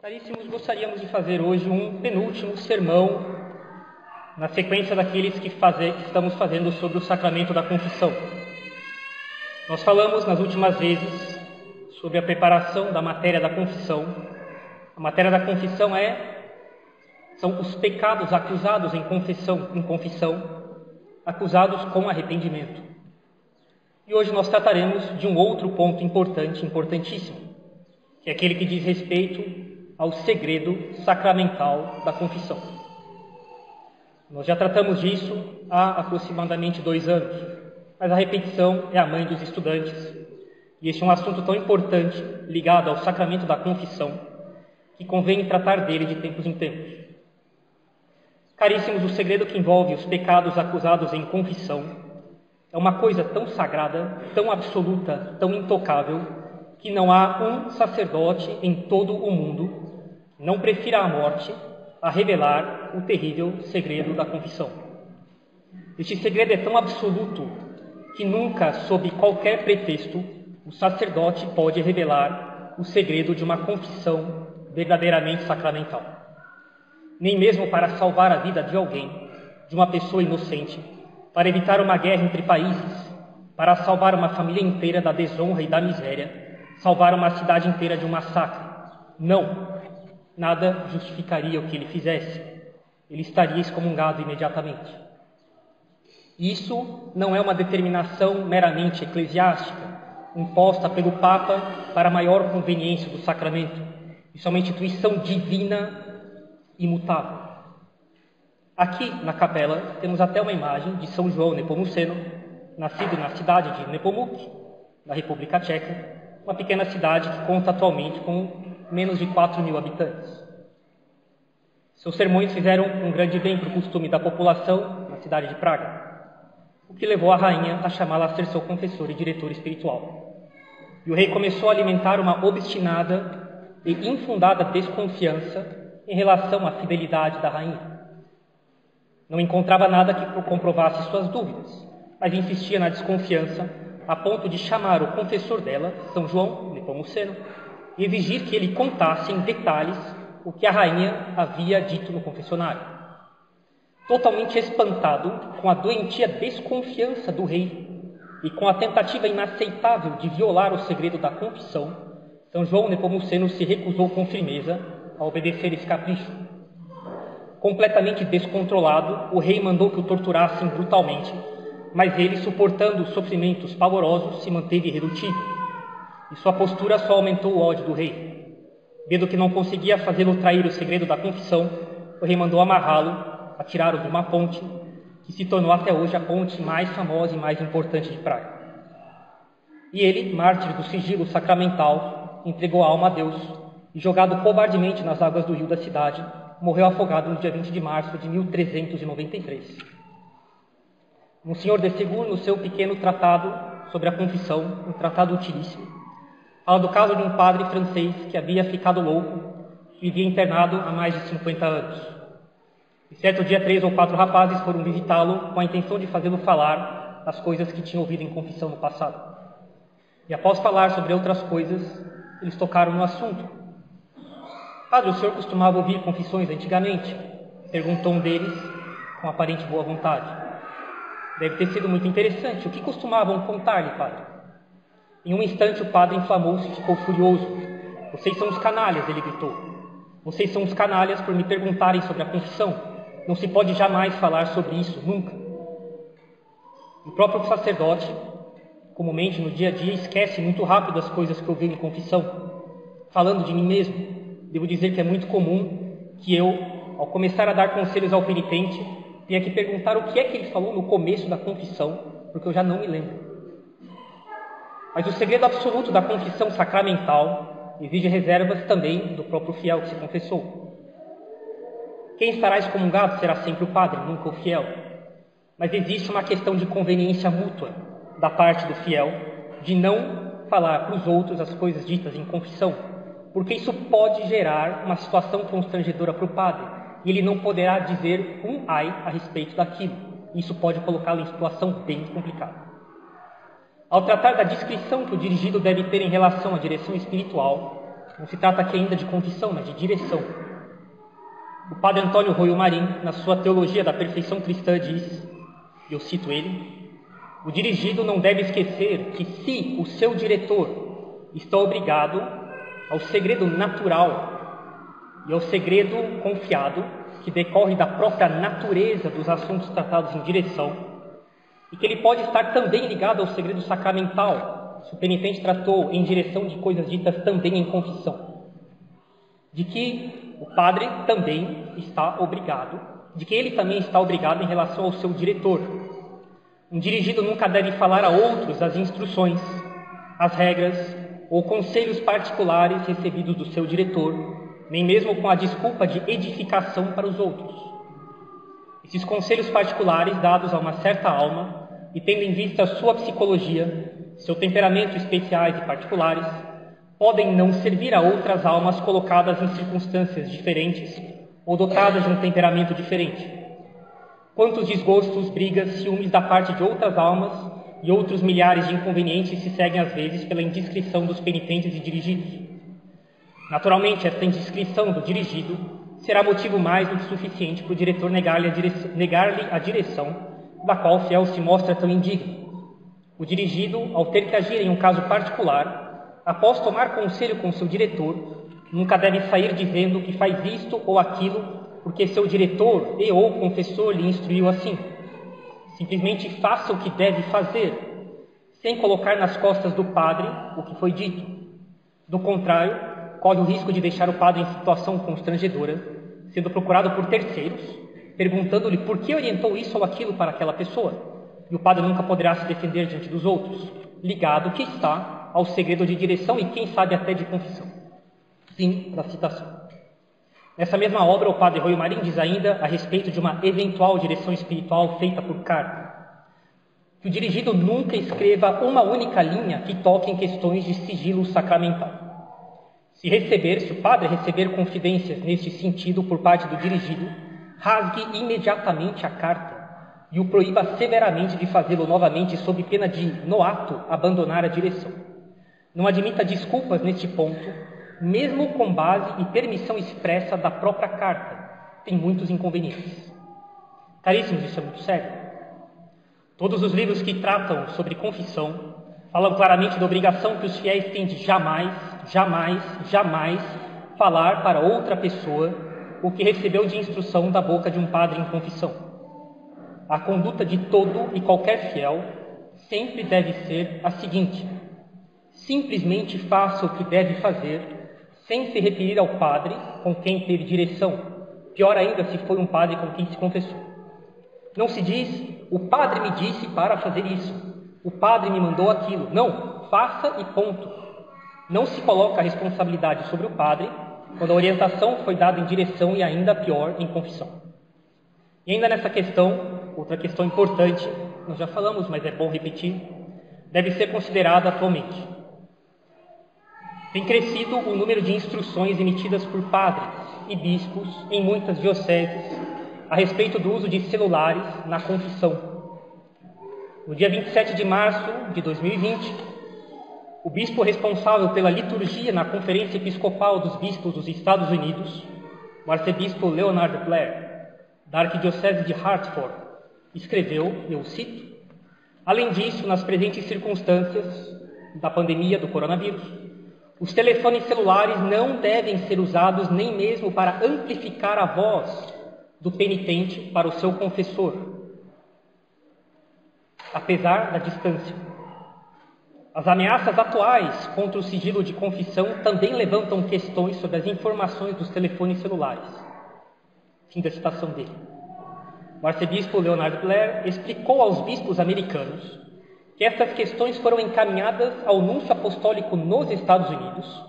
Caríssimos, gostaríamos de fazer hoje um penúltimo sermão na sequência daqueles que, fazer, que estamos fazendo sobre o sacramento da confissão. Nós falamos nas últimas vezes sobre a preparação da matéria da confissão. A matéria da confissão é são os pecados acusados em confissão, em confissão, acusados com arrependimento. E hoje nós trataremos de um outro ponto importante, importantíssimo, que é aquele que diz respeito ao segredo sacramental da confissão. Nós já tratamos disso há aproximadamente dois anos, mas a repetição é a mãe dos estudantes, e este é um assunto tão importante ligado ao sacramento da confissão que convém tratar dele de tempos em tempos. Caríssimos, o segredo que envolve os pecados acusados em confissão é uma coisa tão sagrada, tão absoluta, tão intocável, que não há um sacerdote em todo o mundo não prefira a morte a revelar o terrível segredo da confissão. Este segredo é tão absoluto que nunca, sob qualquer pretexto, o sacerdote pode revelar o segredo de uma confissão verdadeiramente sacramental. Nem mesmo para salvar a vida de alguém, de uma pessoa inocente, para evitar uma guerra entre países, para salvar uma família inteira da desonra e da miséria, salvar uma cidade inteira de um massacre. Não, nada justificaria o que ele fizesse. Ele estaria excomungado imediatamente. Isso não é uma determinação meramente eclesiástica, imposta pelo Papa para maior conveniência do sacramento. Isso é uma instituição divina imutável. Aqui na capela temos até uma imagem de São João Nepomuceno, nascido na cidade de Nepomuk, na República Tcheca, uma pequena cidade que conta atualmente com menos de 4 mil habitantes. Seus sermões fizeram um grande bem para o costume da população na cidade de Praga, o que levou a rainha a chamá-la a ser seu confessor e diretor espiritual. E o rei começou a alimentar uma obstinada e infundada desconfiança em relação à fidelidade da rainha. Não encontrava nada que comprovasse suas dúvidas, mas insistia na desconfiança a ponto de chamar o confessor dela, São João Nepomuceno, e exigir que ele contasse em detalhes o que a rainha havia dito no confessionário. Totalmente espantado com a doentia desconfiança do rei e com a tentativa inaceitável de violar o segredo da confissão, São João Nepomuceno se recusou com firmeza a obedecer esse capricho. Completamente descontrolado, o rei mandou que o torturassem brutalmente, mas ele, suportando os sofrimentos pavorosos, se manteve irredutível e sua postura só aumentou o ódio do rei. Vendo que não conseguia fazê-lo trair o segredo da confissão, o rei mandou amarrá-lo, atirá-lo de uma ponte, que se tornou até hoje a ponte mais famosa e mais importante de Praga. E ele, mártir do sigilo sacramental, entregou a alma a Deus e, jogado covardemente nas águas do rio da cidade, morreu afogado no dia 20 de março de 1393. Monsenhor de Segur, no seu pequeno tratado sobre a confissão, um tratado utilíssimo, Fala do caso de um padre francês que havia ficado louco e vivia internado há mais de 50 anos. E certo dia, três ou quatro rapazes foram visitá-lo com a intenção de fazê-lo falar as coisas que tinha ouvido em confissão no passado. E após falar sobre outras coisas, eles tocaram no assunto. Padre, o senhor costumava ouvir confissões antigamente? Perguntou um deles com aparente boa vontade. Deve ter sido muito interessante. O que costumavam contar-lhe, padre? Em um instante o padre inflamou-se e ficou furioso. Vocês são os canalhas, ele gritou. Vocês são os canalhas por me perguntarem sobre a confissão. Não se pode jamais falar sobre isso, nunca. O próprio sacerdote, comumente no dia a dia, esquece muito rápido as coisas que ouviu em confissão. Falando de mim mesmo, devo dizer que é muito comum que eu, ao começar a dar conselhos ao penitente, tenha que perguntar o que é que ele falou no começo da confissão, porque eu já não me lembro. Mas o segredo absoluto da confissão sacramental exige reservas também do próprio fiel que se confessou. Quem estará excomungado será sempre o padre, nunca o fiel. Mas existe uma questão de conveniência mútua da parte do fiel de não falar para os outros as coisas ditas em confissão, porque isso pode gerar uma situação constrangedora para o padre e ele não poderá dizer um ai a respeito daquilo. Isso pode colocá-lo em situação bem complicada. Ao tratar da descrição que o dirigido deve ter em relação à direção espiritual, Não se trata aqui ainda de confissão, mas de direção. O padre Antônio Royo Marim, na sua Teologia da Perfeição Cristã, diz, e eu cito ele, o dirigido não deve esquecer que se o seu diretor está obrigado ao segredo natural e ao segredo confiado que decorre da própria natureza dos assuntos tratados em direção, e que ele pode estar também ligado ao segredo sacramental, se o penitente tratou em direção de coisas ditas também em confissão, de que o padre também está obrigado, de que ele também está obrigado em relação ao seu diretor. Um dirigido nunca deve falar a outros as instruções, as regras ou conselhos particulares recebidos do seu diretor, nem mesmo com a desculpa de edificação para os outros. Esses conselhos particulares dados a uma certa alma e tendo em vista sua psicologia, seu temperamento especiais e particulares, podem não servir a outras almas colocadas em circunstâncias diferentes ou dotadas de um temperamento diferente. Quantos desgostos, brigas, ciúmes da parte de outras almas e outros milhares de inconvenientes se seguem às vezes pela indiscrição dos penitentes e dirigidos. Naturalmente, esta indiscrição do dirigido será motivo mais do que suficiente para o diretor negar-lhe a, direção, negar a direção da qual o fiel se mostra tão indigno. O dirigido, ao ter que agir em um caso particular, após tomar conselho com seu diretor, nunca deve sair dizendo que faz isto ou aquilo porque seu diretor e ou confessor lhe instruiu assim. Simplesmente faça o que deve fazer, sem colocar nas costas do padre o que foi dito. Do contrário, corre o risco de deixar o padre em situação constrangedora, sendo procurado por terceiros, perguntando-lhe por que orientou isso ou aquilo para aquela pessoa. E o padre nunca poderá se defender diante dos outros, ligado que está ao segredo de direção e quem sabe até de confissão. Fim da citação. Nessa mesma obra, o padre Rui Marim diz ainda a respeito de uma eventual direção espiritual feita por carta. Que o dirigido nunca escreva uma única linha que toque em questões de sigilo sacramental. Se receber, se o padre receber confidências neste sentido por parte do dirigido, rasgue imediatamente a carta e o proíba severamente de fazê-lo novamente sob pena de, no ato, abandonar a direção. Não admita desculpas neste ponto, mesmo com base e permissão expressa da própria carta. Tem muitos inconvenientes. Caríssimos, isso é muito sério. Todos os livros que tratam sobre confissão falam claramente da obrigação que os fiéis têm de jamais, jamais, jamais falar para outra pessoa o que recebeu de instrução da boca de um padre em confissão. A conduta de todo e qualquer fiel sempre deve ser a seguinte: simplesmente faça o que deve fazer, sem se referir ao padre com quem teve direção, pior ainda se foi um padre com quem se confessou. Não se diz, o padre me disse para fazer isso, o padre me mandou aquilo. Não, faça e ponto. Não se coloca a responsabilidade sobre o padre quando a orientação foi dada em direção e ainda pior em confissão. E ainda nessa questão, outra questão importante, nós já falamos, mas é bom repetir, deve ser considerada atualmente. Tem crescido o número de instruções emitidas por padres e bispos em muitas dioceses a respeito do uso de celulares na confissão no dia 27 de março de 2020, o bispo responsável pela liturgia na Conferência Episcopal dos Bispos dos Estados Unidos, o arcebispo Leonard Blair, da Arquidiocese de Hartford, escreveu, eu cito, Além disso, nas presentes circunstâncias da pandemia do coronavírus, os telefones celulares não devem ser usados nem mesmo para amplificar a voz do penitente para o seu confessor, apesar da distância. As ameaças atuais contra o sigilo de confissão também levantam questões sobre as informações dos telefones celulares. Fim da citação dele. O arcebispo Leonard Blair explicou aos bispos americanos que estas questões foram encaminhadas ao núncio apostólico nos Estados Unidos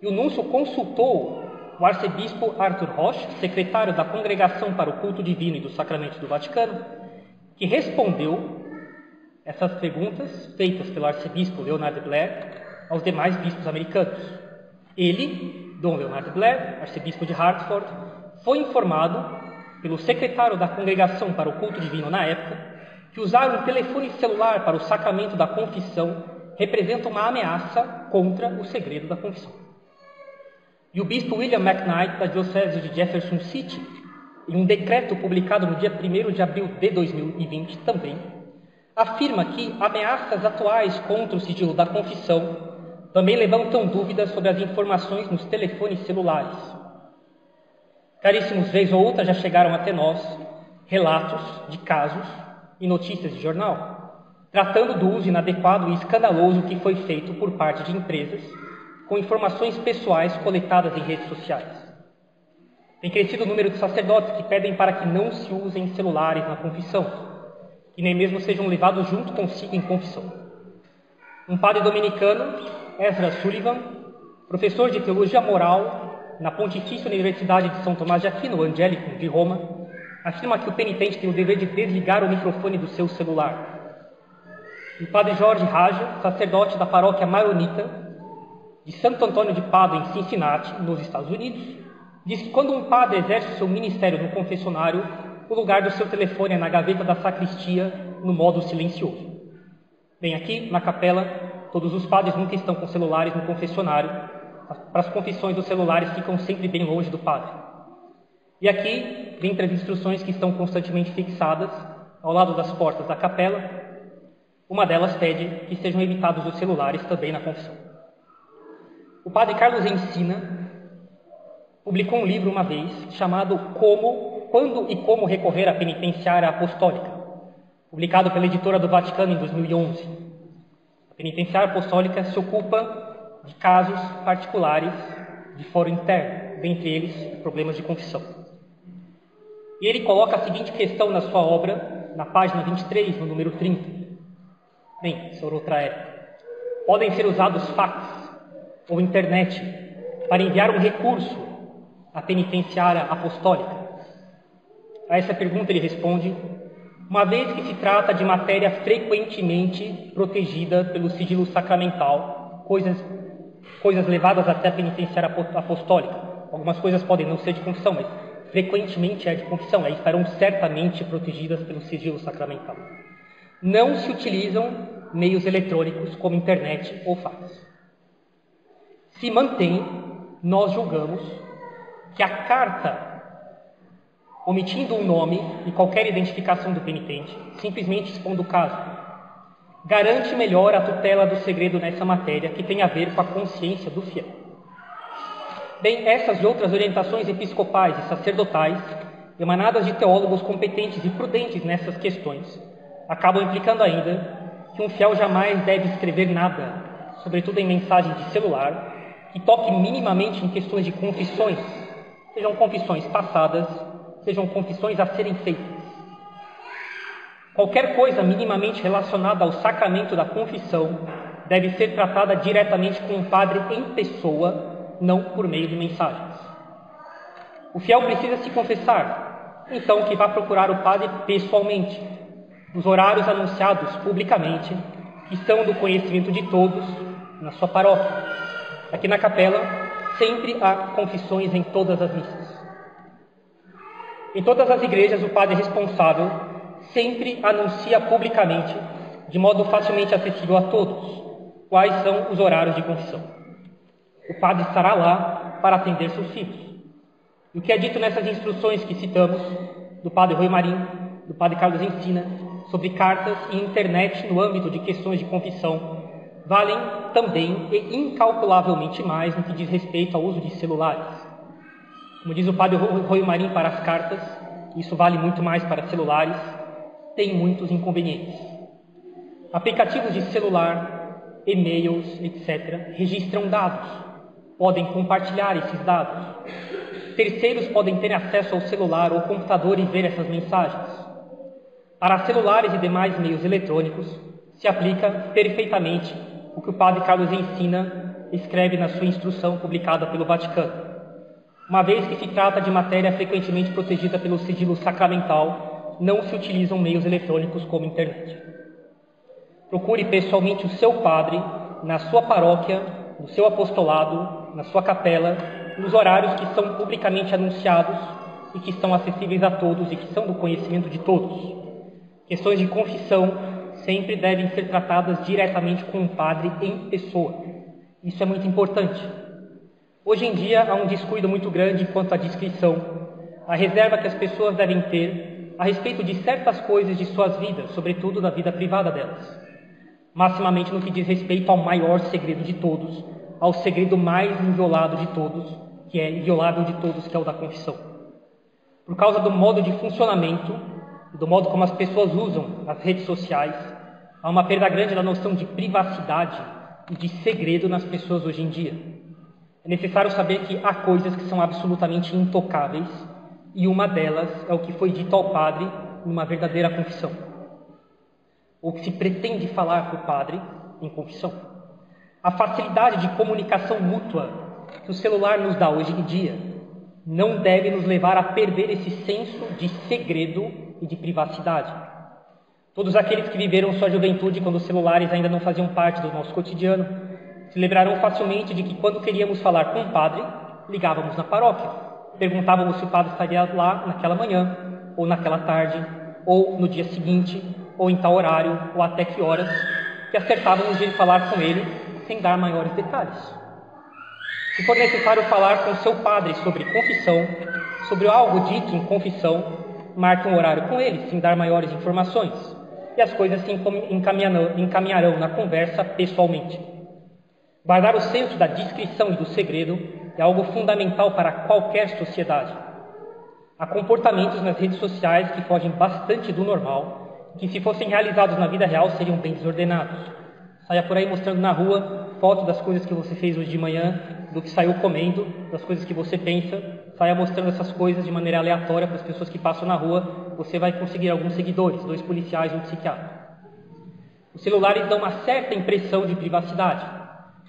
e o núncio consultou o arcebispo Arthur Roche, secretário da Congregação para o Culto Divino e dos Sacramentos do Vaticano, que respondeu essas perguntas feitas pelo arcebispo Leonard Blair aos demais bispos americanos. Ele, Dom Leonard Blair, arcebispo de Hartford, foi informado pelo secretário da Congregação para o Culto Divino na época que usar um telefone celular para o sacramento da confissão representa uma ameaça contra o segredo da confissão. E o bispo William McKnight, da Diocese de Jefferson City, em um decreto publicado no dia 1 de abril de 2020 também, afirma que ameaças atuais contra o sigilo da confissão também levantam dúvidas sobre as informações nos telefones celulares. Caríssimos, vez ou outra já chegaram até nós relatos de casos e notícias de jornal, tratando do uso inadequado e escandaloso que foi feito por parte de empresas com informações pessoais coletadas em redes sociais. Tem crescido o número de sacerdotes que pedem para que não se usem celulares na confissão, que nem mesmo sejam levados junto consigo em confissão. Um padre dominicano, Ezra Sullivan, professor de teologia moral na Pontifícia Universidade de São Tomás de Aquino, Angélico, de Roma, afirma que o penitente tem o dever de desligar o microfone do seu celular. O padre Jorge Raja, sacerdote da paróquia maronita de Santo Antônio de Pádua, em Cincinnati, nos Estados Unidos, diz que quando um padre exerce seu ministério no confessionário, o lugar do seu telefone é na gaveta da sacristia, no modo silencioso. Bem, aqui na capela, todos os padres nunca estão com celulares no confessionário, para as confissões os celulares ficam sempre bem longe do padre. E aqui, dentre as instruções que estão constantemente fixadas ao lado das portas da capela, uma delas pede que sejam evitados os celulares também na confissão. O padre Carlos Ensina publicou um livro uma vez chamado Como, Quando e Como Recorrer à Penitenciária Apostólica, publicado pela editora do Vaticano em 2011. A penitenciária apostólica se ocupa de casos particulares de foro interno, dentre eles problemas de confissão. E ele coloca a seguinte questão na sua obra, na página 23, no número 30. Bem, senhor outra época. Podem ser usados fax ou internet para enviar um recurso à penitenciária apostólica? A essa pergunta ele responde: uma vez que se trata de matéria frequentemente protegida pelo sigilo sacramental, coisas, coisas levadas até a penitenciária apostólica. Algumas coisas podem não ser de confissão, mas frequentemente é de confissão, aí estarão certamente protegidas pelo sigilo sacramental. Não se utilizam meios eletrônicos como internet ou fax se mantém, nós julgamos que a carta, omitindo o nome e qualquer identificação do penitente, simplesmente expondo o caso, garante melhor a tutela do segredo nessa matéria que tem a ver com a consciência do fiel. Bem, essas e outras orientações episcopais e sacerdotais, emanadas de teólogos competentes e prudentes nessas questões, acabam implicando ainda que um fiel jamais deve escrever nada, sobretudo em mensagem de celular, que toque minimamente em questões de confissões, sejam confissões passadas, sejam confissões a serem feitas. Qualquer coisa minimamente relacionada ao sacramento da confissão deve ser tratada diretamente com o padre em pessoa, não por meio de mensagens. O fiel precisa se confessar, então que vá procurar o padre pessoalmente, nos horários anunciados publicamente, que são do conhecimento de todos na sua paróquia. Aqui na capela sempre há confissões em todas as missas. Em todas as igrejas, o padre responsável sempre anuncia publicamente, de modo facilmente acessível a todos, quais são os horários de confissão. O padre estará lá para atender seus filhos. O que é dito nessas instruções que citamos, do padre Rui Marinho, do padre Carlos Ensina, sobre cartas e internet no âmbito de questões de confissão, valem também e incalculavelmente mais no que diz respeito ao uso de celulares. Como diz o padre Rui Marim para as cartas, isso vale muito mais para celulares, tem muitos inconvenientes. Aplicativos de celular, e-mails, etc., registram dados, podem compartilhar esses dados. Terceiros podem ter acesso ao celular ou computador e ver essas mensagens. Para celulares e demais meios eletrônicos, se aplica perfeitamente o que o padre Carlos ensina, escreve na sua instrução publicada pelo Vaticano. Uma vez que se trata de matéria frequentemente protegida pelo sigilo sacramental, não se utilizam meios eletrônicos como internet. Procure pessoalmente o seu padre na sua paróquia, no seu apostolado, na sua capela, nos horários que são publicamente anunciados e que estão acessíveis a todos e que são do conhecimento de todos. Questões de confissão sempre devem ser tratadas diretamente com o padre em pessoa. Isso é muito importante. Hoje em dia há um descuido muito grande quanto à descrição, a reserva que as pessoas devem ter a respeito de certas coisas de suas vidas, sobretudo da vida privada delas. Maximamente no que diz respeito ao maior segredo de todos, ao segredo mais inviolado de todos, que é inviolável de todos, que é o da confissão. Por causa do modo de funcionamento, do modo como as pessoas usam as redes sociais, há uma perda grande da noção de privacidade e de segredo nas pessoas hoje em dia. É necessário saber que há coisas que são absolutamente intocáveis e uma delas é o que foi dito ao padre numa verdadeira confissão. Ou que se pretende falar para o padre em confissão. A facilidade de comunicação mútua que o celular nos dá hoje em dia não deve nos levar a perder esse senso de segredo e de privacidade. Todos aqueles que viveram sua juventude quando os celulares ainda não faziam parte do nosso cotidiano lembrarão facilmente de que quando queríamos falar com o padre, ligávamos na paróquia. Perguntávamos se o padre estaria lá naquela manhã, ou naquela tarde, ou no dia seguinte, ou em tal horário, ou até que horas, que acertávamos de falar com ele sem dar maiores detalhes. Se for necessário falar com seu padre sobre confissão, sobre algo dito em confissão, marque um horário com ele, sem dar maiores informações, e as coisas se encaminharão na conversa pessoalmente. Guardar o senso da discrição e do segredo é algo fundamental para qualquer sociedade. Há comportamentos nas redes sociais que fogem bastante do normal, que se fossem realizados na vida real seriam bem desordenados. Saia por aí mostrando na rua foto das coisas que você fez hoje de manhã, do que saiu comendo, das coisas que você pensa. Saia mostrando essas coisas de maneira aleatória para as pessoas que passam na rua. Você vai conseguir alguns seguidores, dois policiais e um psiquiatra. Os celulares dão uma certa impressão de privacidade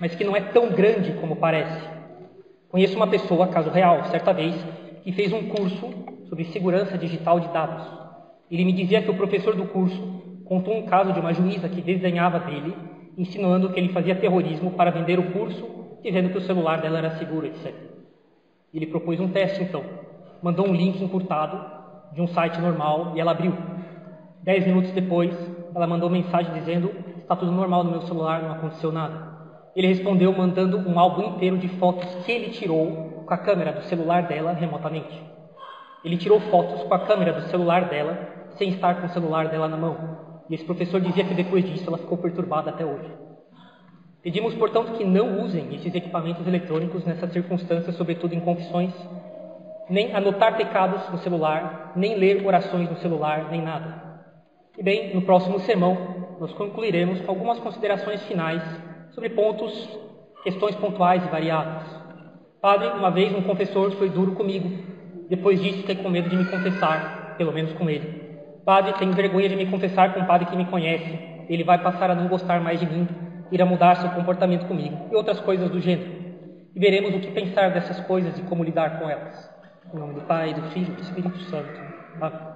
mas que não é tão grande como parece. Conheço uma pessoa, caso real, certa vez, que fez um curso sobre segurança digital de dados. Ele me dizia que o professor do curso contou um caso de uma juíza que desenhava dele, insinuando que ele fazia terrorismo para vender o curso, dizendo que o celular dela era seguro, etc. Ele propôs um teste, então. Mandou um link encurtado de um site normal e ela abriu. Dez minutos depois, ela mandou mensagem dizendo: Está tudo normal no meu celular, não aconteceu nada. Ele respondeu mandando um álbum inteiro de fotos que ele tirou com a câmera do celular dela remotamente. Ele tirou fotos com a câmera do celular dela sem estar com o celular dela na mão. E esse professor dizia que depois disso ela ficou perturbada até hoje. Pedimos, portanto, que não usem esses equipamentos eletrônicos nessas circunstâncias, sobretudo em confissões, nem anotar pecados no celular, nem ler orações no celular, nem nada. E bem, no próximo sermão, nós concluiremos algumas considerações finais sobre pontos, questões pontuais e variadas. Padre, uma vez um confessor foi duro comigo. Depois disso, fiquei com medo de me confessar, pelo menos com ele. Padre, tenho vergonha de me confessar com um padre que me conhece. Ele vai passar a não gostar mais de mim, irá mudar seu comportamento comigo e outras coisas do gênero. E veremos o que pensar dessas coisas e como lidar com elas. Em nome do Pai, do Filho e do Espírito Santo. Amém.